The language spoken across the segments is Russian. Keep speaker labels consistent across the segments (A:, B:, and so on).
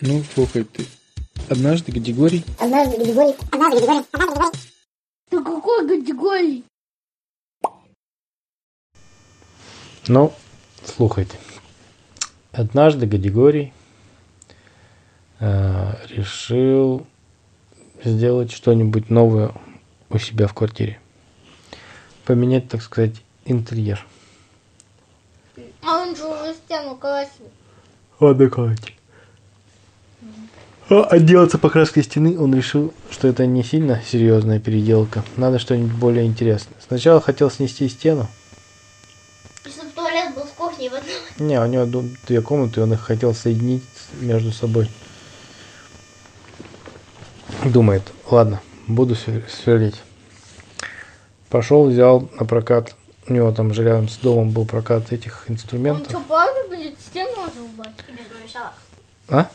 A: Ну, слухай ты. Однажды Гадигорий...
B: Однажды Григорий... Однажды Григорий... Однажды Григорий...
C: Да какой категории?
D: Ну, слухайте. Однажды Гадигорий э, решил сделать что-нибудь новое у себя в квартире. Поменять, так сказать, интерьер.
C: А он же уже стену красил.
D: Отдыхайте. А отделаться покраской стены он решил, что это не сильно серьезная переделка. Надо что-нибудь более интересное. Сначала хотел снести стену.
C: И чтобы туалет был с кухней в одном.
D: Не, у него две комнаты, он их хотел соединить между собой. Думает, ладно, буду свер- сверлить. Пошел, взял на прокат. У него там же рядом с домом был прокат этих
C: Он
D: инструментов.
C: что, правда будет стену разрубать?
E: И без мешалок.
D: А?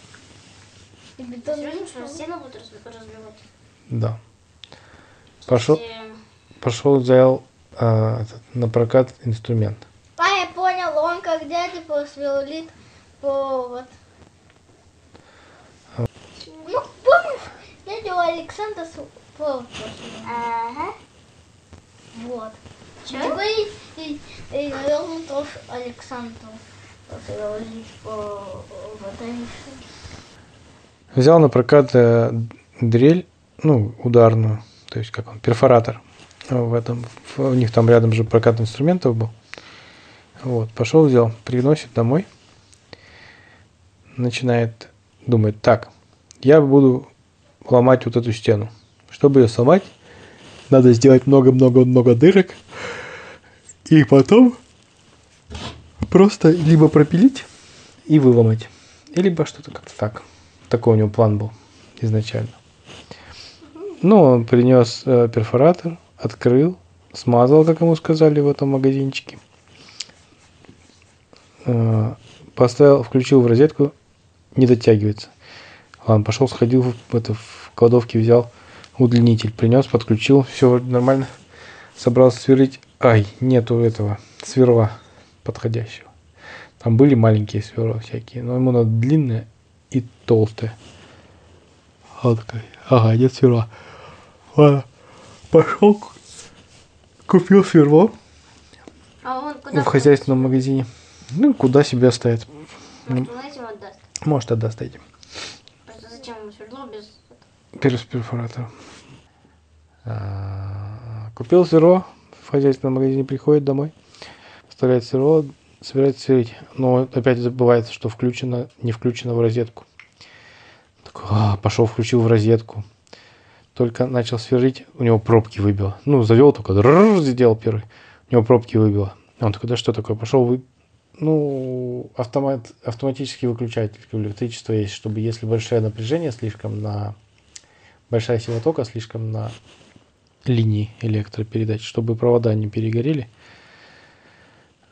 C: И бетон
E: Серьезно, что стену будут разби- разбивать?
D: Да. Пошел, пошел, взял а, этот, на прокат инструмент.
C: А, я понял, он как дядя просверлит повод. Ну, помнишь, дядя у Александра с- повод просверлил?
E: Ага.
C: Вот.
E: Чё?
C: Теперь и, и, наверное, тоже Александру просверлить по батарейке.
D: Взял на прокат э, дрель, ну, ударную, то есть как он, перфоратор. В этом, у них там рядом же прокат инструментов был. Вот, пошел, взял, приносит домой. Начинает, думает, так, я буду ломать вот эту стену. Чтобы ее сломать, надо сделать много-много-много дырок. И потом просто либо пропилить и выломать. Либо что-то как-то так. Такой у него план был изначально. Ну, он принес э, перфоратор, открыл, смазал, как ему сказали в этом магазинчике. Э, поставил, включил в розетку, не дотягивается. Ладно, пошел, сходил в, это, в кладовке, взял удлинитель, принес, подключил, все нормально. Собрался сверлить. Ай, нету этого сверла подходящего. Там были маленькие сверла всякие, но ему надо длинное и толстое. Он такой, ага, нет сверла. Ладно, пошел, купил сверло
E: А он куда
D: в хозяйственном магазине. Ну, куда себе оставит.
E: Может, он этим отдаст?
D: Может, отдаст этим.
E: Просто зачем ему свердло без...
D: Перс перфоратор. А, Купил сверло, в хозяйственном магазине приходит домой, вставляет сверло, собирается сверлить. Но опять забывается, что включено, не включено в розетку. Такой, «А, пошел, включил в розетку. Только начал сверлить, у него пробки выбило. Ну, завел только, сделал первый. У него пробки выбило. Он такой, да что такое? Пошел, вы... ну, автомат, автоматический выключатель электричества есть, чтобы если большое напряжение слишком на большая сила тока слишком на линии электропередач, чтобы провода не перегорели,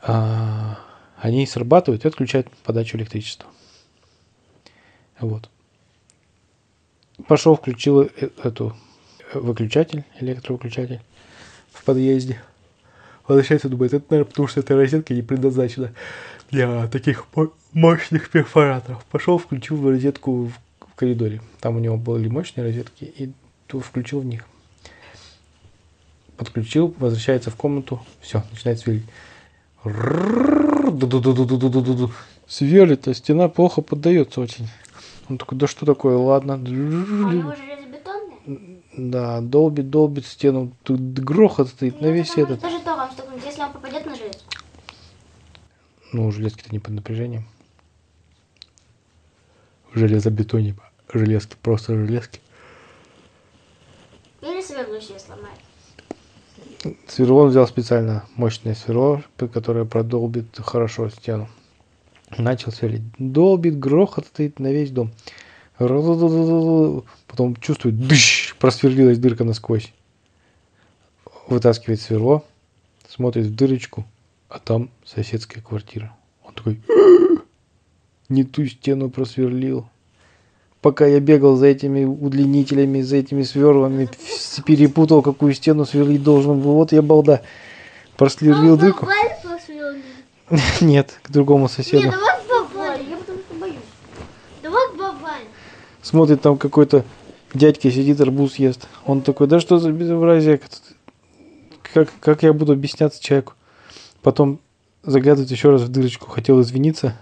D: они срабатывают и отключают подачу электричества. Вот. Пошел, включил э- эту э, выключатель, электровыключатель в подъезде. Возвращается, думает, это, наверное, потому что эта розетка не предназначена для таких мо- мощных перфораторов. Пошел, включил в розетку в, в коридоре. Там у него были мощные розетки, и то включил в них. Подключил, возвращается в комнату, все, начинает сверлить. Сверлит, а стена плохо поддается очень. Он такой, да что такое, ладно.
E: А железобетонный?
D: Да, долбит, долбит стену. Тут грохот стоит на весь
E: это
D: этот.
E: Тоже то вам стукнуть, если он попадет на железо.
D: Ну, железки-то не под напряжением. Железобетоне. Железки, просто железки.
E: Или сверло себе сломает.
D: Сверло взял специально мощное сверло, которое продолбит хорошо стену. Начал сверлить. Долбит, грохот стоит на весь дом. Потом чувствует, дыщ, просверлилась дырка насквозь. Вытаскивает сверло, смотрит в дырочку, а там соседская квартира. Он такой, не ту стену просверлил. Пока я бегал за этими удлинителями, за этими сверлами, перепутал, какую стену сверлить должен был. Вот я балда. Просверлил дырку. Нет, к другому соседу.
C: Не, давай бабаль, я потому что боюсь. Давай бабаль.
D: смотрит, там какой-то дядька сидит, арбуз ест. Он такой, да что за безобразие? Как, как я буду объясняться человеку? Потом заглядывает еще раз в дырочку, хотел извиниться,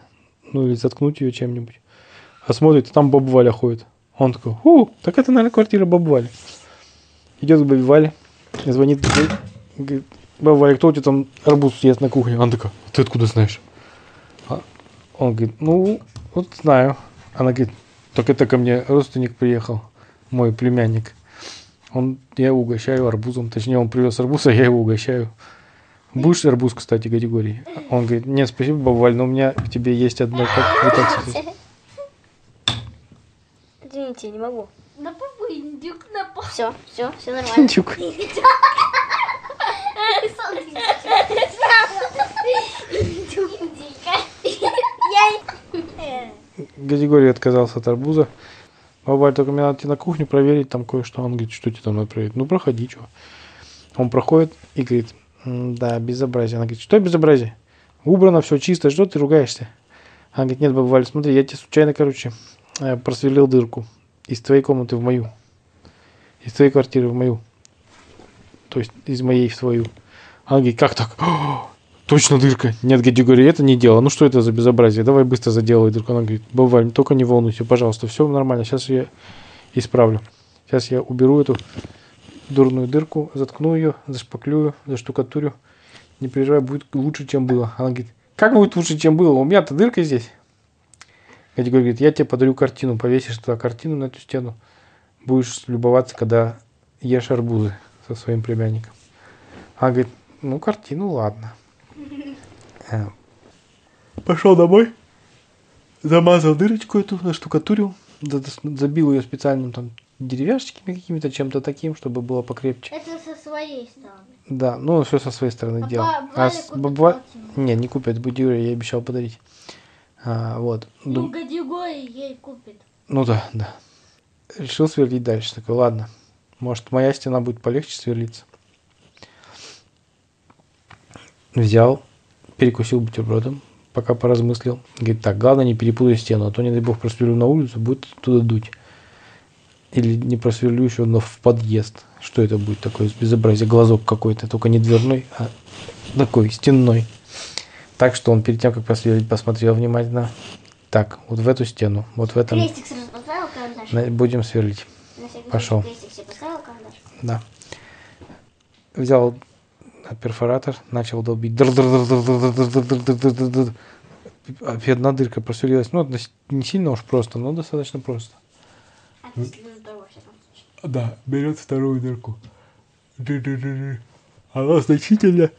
D: ну или заткнуть ее чем-нибудь. А смотрит, там баба Валя ходит. Он такой, у, так это, наверное, квартира бабы Вали. Идет к бабе Вале, звонит, говорит, баба Валя, кто у тебя там арбуз ест на кухне? Она такая, ты откуда знаешь? А он говорит, ну, вот знаю. Она говорит, так это ко мне родственник приехал, мой племянник. Он, я его угощаю арбузом. Точнее, он привез арбуз, а я его угощаю. Будешь арбуз, кстати, категории? Он говорит, нет, спасибо, баба Валь, но у меня к тебе есть одна как вы так сказать?»
E: Извините, не могу.
C: На папу индюк на папу.
E: Все, все, все нормально.
D: Чук. Категория отказался от арбуза. Баба Валь, только мне надо идти на кухню проверить там кое-что. Он говорит, что тебе там надо проверить? Ну, проходи, что. Он проходит и говорит, «М, да, безобразие. Она говорит, что безобразие? Убрано, все чисто, что ты ругаешься? Она говорит, нет, баба Валь, смотри, я тебе случайно, короче, э, просверлил дырку из твоей комнаты в мою. Из твоей квартиры в мою. То есть из моей в твою. Она говорит, как так? «О, точно дырка. Нет, категории, это не дело. Ну что это за безобразие? Давай быстро заделай дырку. Она говорит, баба Валь, только не волнуйся, пожалуйста, все нормально. Сейчас я исправлю. Сейчас я уберу эту дурную дырку, заткну ее, зашпаклюю, заштукатурю. Не переживай, будет лучше, чем было. Она говорит, как будет лучше, чем было? У меня-то дырка здесь. Категория говорит, я тебе подарю картину, повесишь туда картину на эту стену. Будешь любоваться, когда ешь арбузы со своим племянником. Она говорит, ну, картину, ладно. Э, Пошел домой, замазал дырочку эту, наштукатурил, за- забил ее специальным там деревяшечками какими-то, чем-то таким, чтобы было покрепче.
C: Это со своей стороны.
D: Да, ну все со своей стороны
C: А
D: делал. А с-
C: картину.
D: Не, не купят, будет Юрий, я обещал подарить. А, вот.
C: Ну, категории ей купит.
D: Ну да, да. Решил сверлить дальше. Такой, ладно, может моя стена будет полегче сверлиться. Взял, перекусил бутербродом, пока поразмыслил. Говорит, так, главное не перепутай стену, а то, не дай бог, просверлю на улицу, будет туда дуть. Или не просверлю еще, но в подъезд. Что это будет такое безобразие? Глазок какой-то, только не дверной, а такой стенной. Так что он перед тем, как посверлить, посмотрел внимательно. Так, вот в эту стену, вот в этом.
E: Крестик сразу поставил карандаш?
D: Будем сверлить. Пошел. Да. Взял перфоратор, начал долбить. Одна дырка просверлилась. Ну, не сильно уж просто, но достаточно просто. Да, берет вторую дырку. Она значительно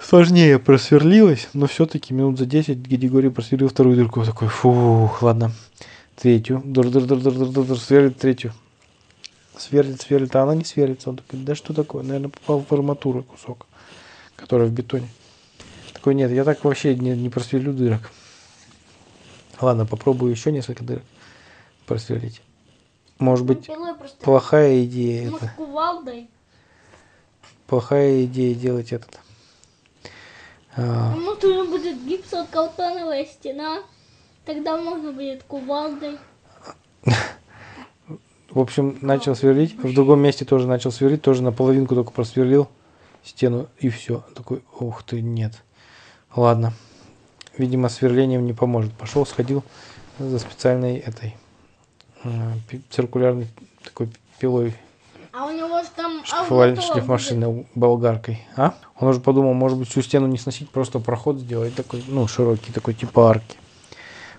D: сложнее просверлилась, но все-таки минут за 10 Григорий просверлил вторую дырку. Такой, фух, ладно. Третью. Др-др-др-др-др-др, сверлит третью. Сверлит, сверлит, а она не сверлится. Он такой, да что такое? Наверное, попал в арматуру кусок, который в бетоне. Такой, нет, я так вообще не, не просверлю дырок. Ладно, попробую еще несколько дырок просверлить. Может быть,
C: просто.
D: плохая идея
C: Может,
D: это.
C: кувалдой.
D: Плохая идея делать этот. А,
C: Ну, тут уже будет гипсокартоновая стена. Тогда можно будет кувалдой.
D: в общем, начал сверлить. В другом месте тоже начал сверлить. Тоже наполовинку только просверлил стену. И все. Такой, ух ты, нет. Ладно. Видимо, сверлением не поможет. Пошел, сходил за специальной этой пи- циркулярной такой пилой
C: А у него же там
D: шлифовальной
C: арматура
D: шлифмашиной болгаркой. А? Он уже подумал, может быть, всю стену не сносить, просто проход сделать такой, ну, широкий, такой типа арки.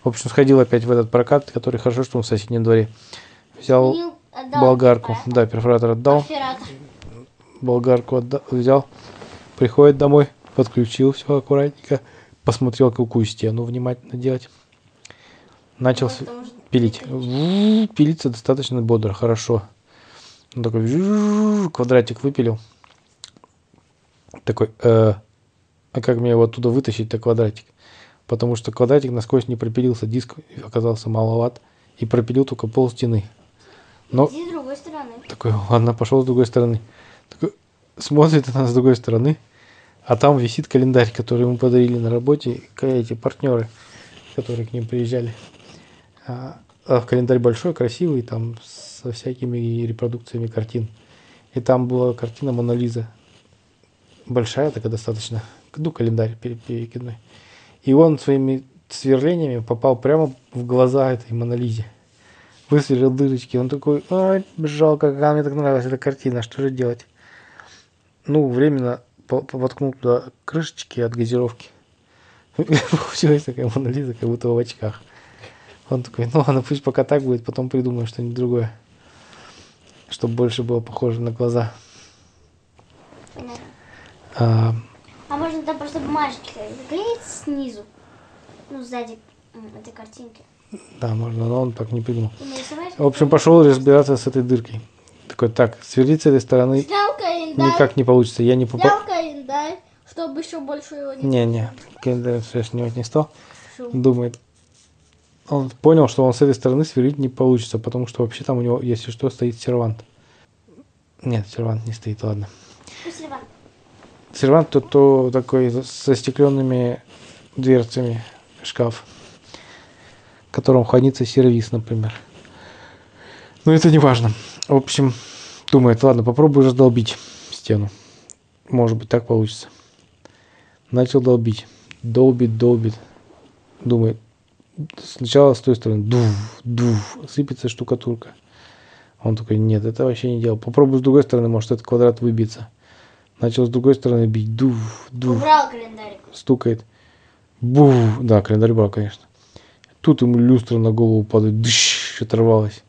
D: В общем, сходил опять в этот прокат, который хорошо, что он в соседнем дворе. Взял
C: будет. Отдал
D: болгарку.
C: перфоратор.
D: Да, перфоратор отдал.
C: Перфоратор.
D: Болгарку отда- взял. Приходит домой, подключил все аккуратненько. Посмотрел, какую стену внимательно делать. Начал пилить. Ву, Пилится достаточно бодро, хорошо. Он такой квадратик выпилил. Такой, э, а как мне его оттуда вытащить-то квадратик? Потому что квадратик насквозь не пропилился, диск оказался маловат и пропилил только пол стены. Но
E: Иди с другой стороны.
D: такой, ладно, пошел с другой стороны. Такой, смотрит она с другой стороны, а там висит календарь, который ему подарили на работе эти партнеры, которые к ним приезжали. А календарь большой, красивый, там со всякими репродукциями картин. И там была картина Мона Лиза. Большая такая достаточно. Ну, календарь пере- перекидной. И он своими сверлениями попал прямо в глаза этой Монолизе. Высверлил дырочки. Он такой, ай, жалко, как мне так нравилась эта картина, что же делать? Ну, временно воткнул туда крышечки от газировки. Получилась такая Монолиза, как будто в очках. Он такой, ну ладно, пусть пока так будет, потом придумаю что-нибудь другое. Чтобы больше было похоже на глаза.
E: Понятно.
D: А,
E: А можно там просто бумажечкой заклеить снизу, ну, сзади этой картинки.
D: да, можно, но он так не придумал. В общем, пошел разбираться с этой дыркой. Такой, так, сверлить с этой стороны
C: Снял календарь.
D: никак не получится. Я не попал.
C: Снял календарь, чтобы еще больше его не
D: Не-не, календарь все снимать не стал. Думает. Он понял, что он с этой стороны сверлить не получится, потому что вообще там у него, если что, стоит сервант. Нет, сервант не стоит, ладно.
E: Ну, Сильван.
D: Сервант то, то такой со стекленными дверцами шкаф, в котором хранится сервис, например. Но это не важно. В общем, думает, ладно, попробую раздолбить стену. Может быть, так получится. Начал долбить. Долбит, долбит. Думает, сначала с той стороны, дув, дув, сыпется штукатурка. Он такой, нет, это вообще не делал. Попробую с другой стороны, может этот квадрат выбиться. Начал с другой стороны бить. Дув, дув.
E: Убрал календарик.
D: Стукает. Був. Да, календарь брал, конечно. Тут ему люстра на голову падает. Дыщ, оторвалась.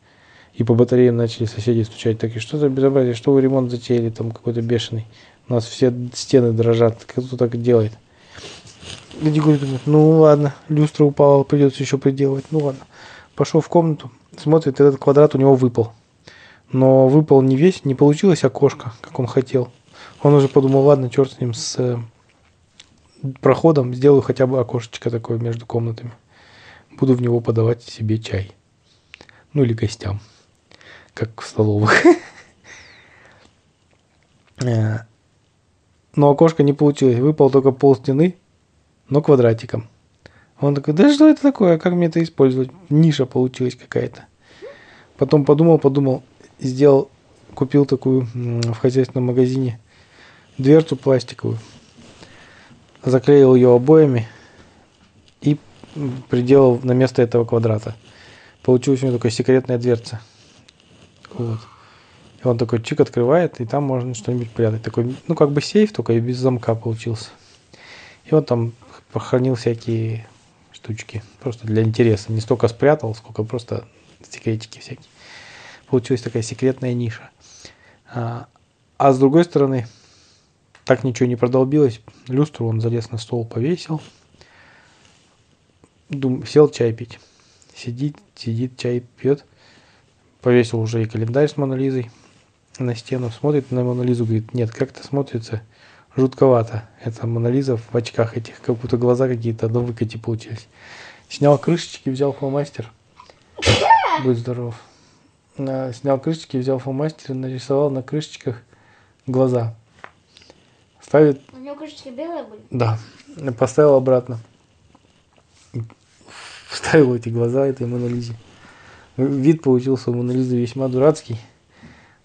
D: И по батареям начали соседи стучать. Так, и что за безобразие? Что вы ремонт затеяли там какой-то бешеный? У нас все стены дрожат. Кто так делает? Григорий думает, ну ладно, люстра упала, придется еще приделывать. Ну ладно. Пошел в комнату, смотрит, этот квадрат у него выпал. Но выпал не весь, не получилось окошко, как он хотел. Он уже подумал, ладно, черт с ним, с э, проходом сделаю хотя бы окошечко такое между комнатами. Буду в него подавать себе чай. Ну или гостям, как в столовых. Э, Но окошко не получилось. Выпал только пол стены, но квадратиком. Он такой, да что это такое, как мне это использовать? Ниша получилась какая-то. Потом подумал, подумал, сделал, купил такую в хозяйственном магазине дверцу пластиковую, заклеил ее обоями и приделал на место этого квадрата. Получилась у него такая секретная дверца. Вот. И он такой чик открывает, и там можно что-нибудь прятать. Такой, ну, как бы сейф, только и без замка получился. И он там похоронил всякие штучки. Просто для интереса. Не столько спрятал, сколько просто секретики всякие. Получилась такая секретная ниша. А, а с другой стороны, так ничего не продолбилось. Люстру он залез на стол, повесил. Дум, сел чай пить. Сидит, сидит, чай пьет. Повесил уже и календарь с Монолизой на стену. Смотрит на Монолизу, говорит, нет, как-то смотрится жутковато. Это Монолиза в очках этих, как будто глаза какие-то на выкате получились. Снял крышечки, взял фломастер. Будь здоров. Снял крышечки, взял фломастер и нарисовал на крышечках глаза. Ставит
E: У него крышечки белые были.
D: да, поставил обратно. Вставил эти глаза этой Монолизе. Вид получился у Монолизы весьма дурацкий.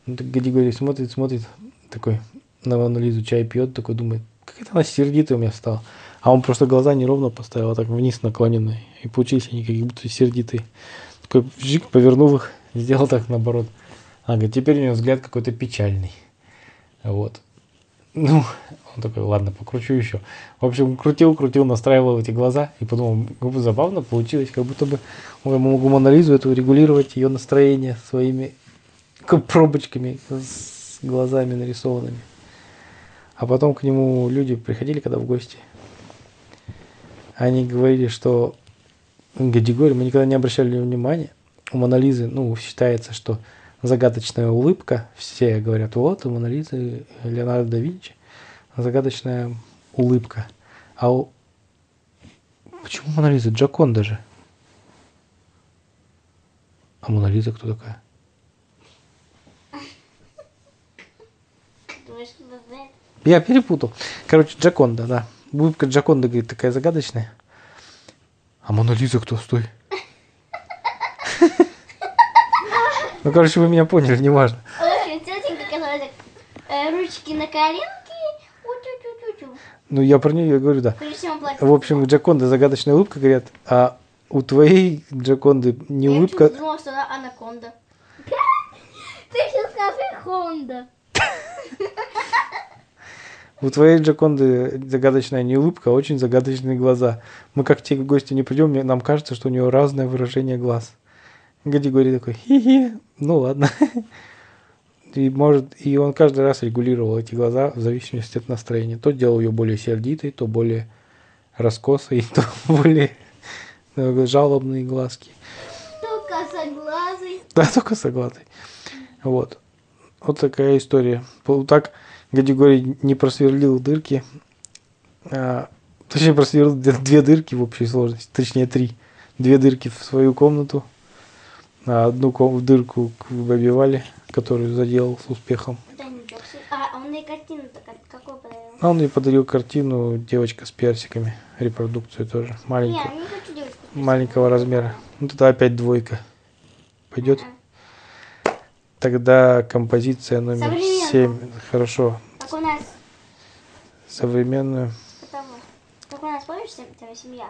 D: Ну, так Григорий смотрит, смотрит, такой на Монолизу чай пьет, такой думает, как это она сердитая у меня стала. А он просто глаза неровно поставил, а так вниз наклоненные. И получились они как будто сердитые. Такой жик, повернул их, сделал так наоборот. А, говорит, теперь у него взгляд какой-то печальный. Вот. Ну, он такой, ладно, покручу еще. В общем, крутил, крутил, настраивал эти глаза и подумал, как бы забавно получилось, как будто бы я могу Монолизу эту регулировать, ее настроение своими пробочками с глазами нарисованными. А потом к нему люди приходили, когда в гости. Они говорили, что Гадигорий, мы никогда не обращали внимания. У Монолизы, ну, считается, что загадочная улыбка. Все говорят, вот, у Монолизы Леонардо да Винчи загадочная улыбка. А у... Почему Монолиза? Джаконда же. А Монолиза кто такая? Я перепутал. Короче, Джаконда, да. Улыбка Джаконда, говорит, такая загадочная. А Монолиза кто? Стой. Ну, короче, вы меня поняли, неважно.
E: Очень тетенька, которая так, э, ручки на коленке.
D: Ну, я про нее говорю, да.
E: В.
D: В общем, у Джаконды загадочная улыбка, говорят, а у твоей Джаконды не
E: Я
D: улыбка,
E: чуть думала, что она анаконда.
C: Ты сейчас скажи Хонда.
D: У твоей Джаконды загадочная не улыбка, а очень загадочные глаза. Мы как те гости не придем, нам кажется, что у него разное выражение глаз. Гади говорит такой, хи-хи, ну ладно. И, может, и он каждый раз регулировал эти глаза в зависимости от настроения. То делал ее более сердитой, то более раскосой, то более э, жалобные глазки.
C: Только соглазый.
D: Да, только согласный. Вот. Вот такая история. Так Гадигорий не просверлил дырки. а, точнее, просверлил две, дырки в общей сложности. Точнее, три. Две дырки в свою комнату. А одну ком- дырку к бабе Вале, которую заделал с успехом.
E: Не. А, а он и картину-то как- какую подарил?
D: А он ей подарил картину «Девочка с персиками». Репродукцию тоже.
E: Не,
D: Маленькую.
E: не девочку.
D: Маленького размера. Вот это опять двойка. Пойдет? Тогда композиция номер. 7. Хорошо.
E: Как у нас,
D: Современную.
E: как у нас, помнишь, семья?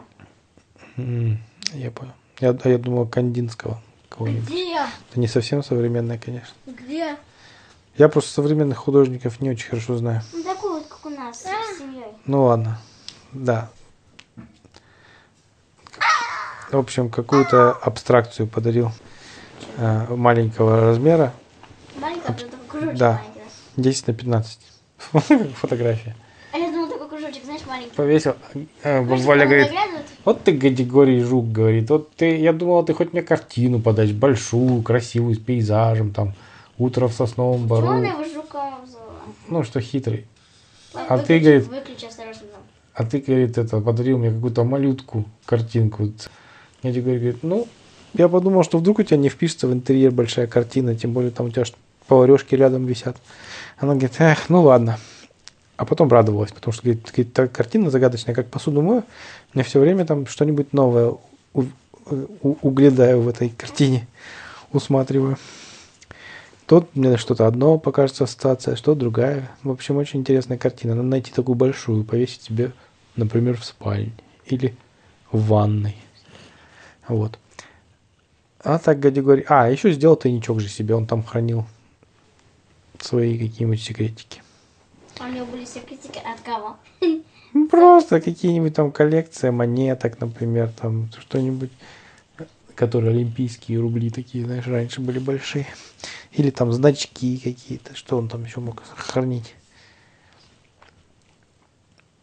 D: М, Я понял. Я, а я думал Кандинского.
C: Где?
D: Это не совсем современная, конечно.
C: Где?
D: Я просто современных художников не очень хорошо знаю.
E: Ну, такую вот, как у нас, с семьей.
D: Ну ладно. Да. В общем, какую-то абстракцию подарил э, маленького размера.
E: Такой кружочек
D: Да.
E: маленький. раз.
D: 10 на 15. Фотография.
E: А я думала, такой кружочек, знаешь, маленький.
D: Повесил. Э,
E: Может,
D: Валя говорит, вот ты категории жук, говорит. Вот ты, я думала, ты хоть мне картину подашь, большую, красивую, с пейзажем, там, утро в сосновом
E: Почему она
D: бору.
E: его жуком обзывала?
D: Ну, что хитрый.
E: Ладно,
D: А ты,
E: выключи,
D: говорит-
E: Выключи осторожно. там.
D: А ты, говорит, это, подарил мне какую-то малютку, картинку. Я тебе говорю, говорит, ну, я подумал, что вдруг у тебя не впишется в интерьер большая картина, тем более там у тебя ж поварешки рядом висят. Она говорит, эх, ну ладно. А потом радовалась, потому что, говорит, говорит, та картина загадочная, как посуду мою, мне все время там что-нибудь новое у- у- углядаю в этой картине, усматриваю. Тут мне что-то одно покажется ассоциация, что другая. В общем, очень интересная картина. Надо найти такую большую, повесить себе, например, в спальне или в ванной. Вот. А так Гадигорий... А, еще сделал тайничок же себе. Он там хранил свои какие-нибудь секретики.
E: А у него были секретики от кого?
D: Ну, Просто какие-нибудь там коллекция монеток, например, там что-нибудь, которые олимпийские рубли такие, знаешь, раньше были большие. Или там значки какие-то, что он там еще мог хранить.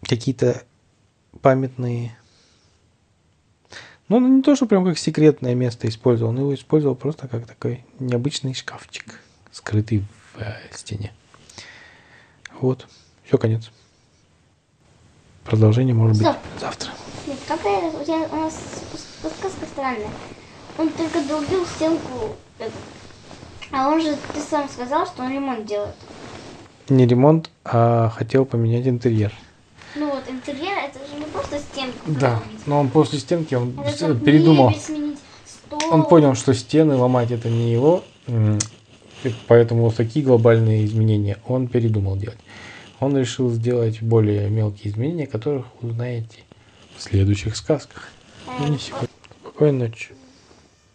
D: Какие-то памятные... Ну, он не то, что прям как секретное место использовал, он его использовал просто как такой необычный шкафчик, скрытый в э, стене. Вот. Все, конец. Продолжение может быть
E: Стоп.
D: завтра.
E: Нет, какая у тебя у нас подсказка странная. Он только долбил стенку. э, А он же, ты сам сказал, что он ремонт делает.
D: Не ремонт, а хотел поменять интерьер.
E: Ну вот, интерьер это же не просто стенку
D: Да, но он после стенки он
E: Это
D: передумал.
E: стол.
D: Он понял, что стены ломать это не его, поэтому такие глобальные изменения он передумал делать. Он решил сделать более мелкие изменения, которых узнаете в следующих сказках. Ну. Спокойной ночи.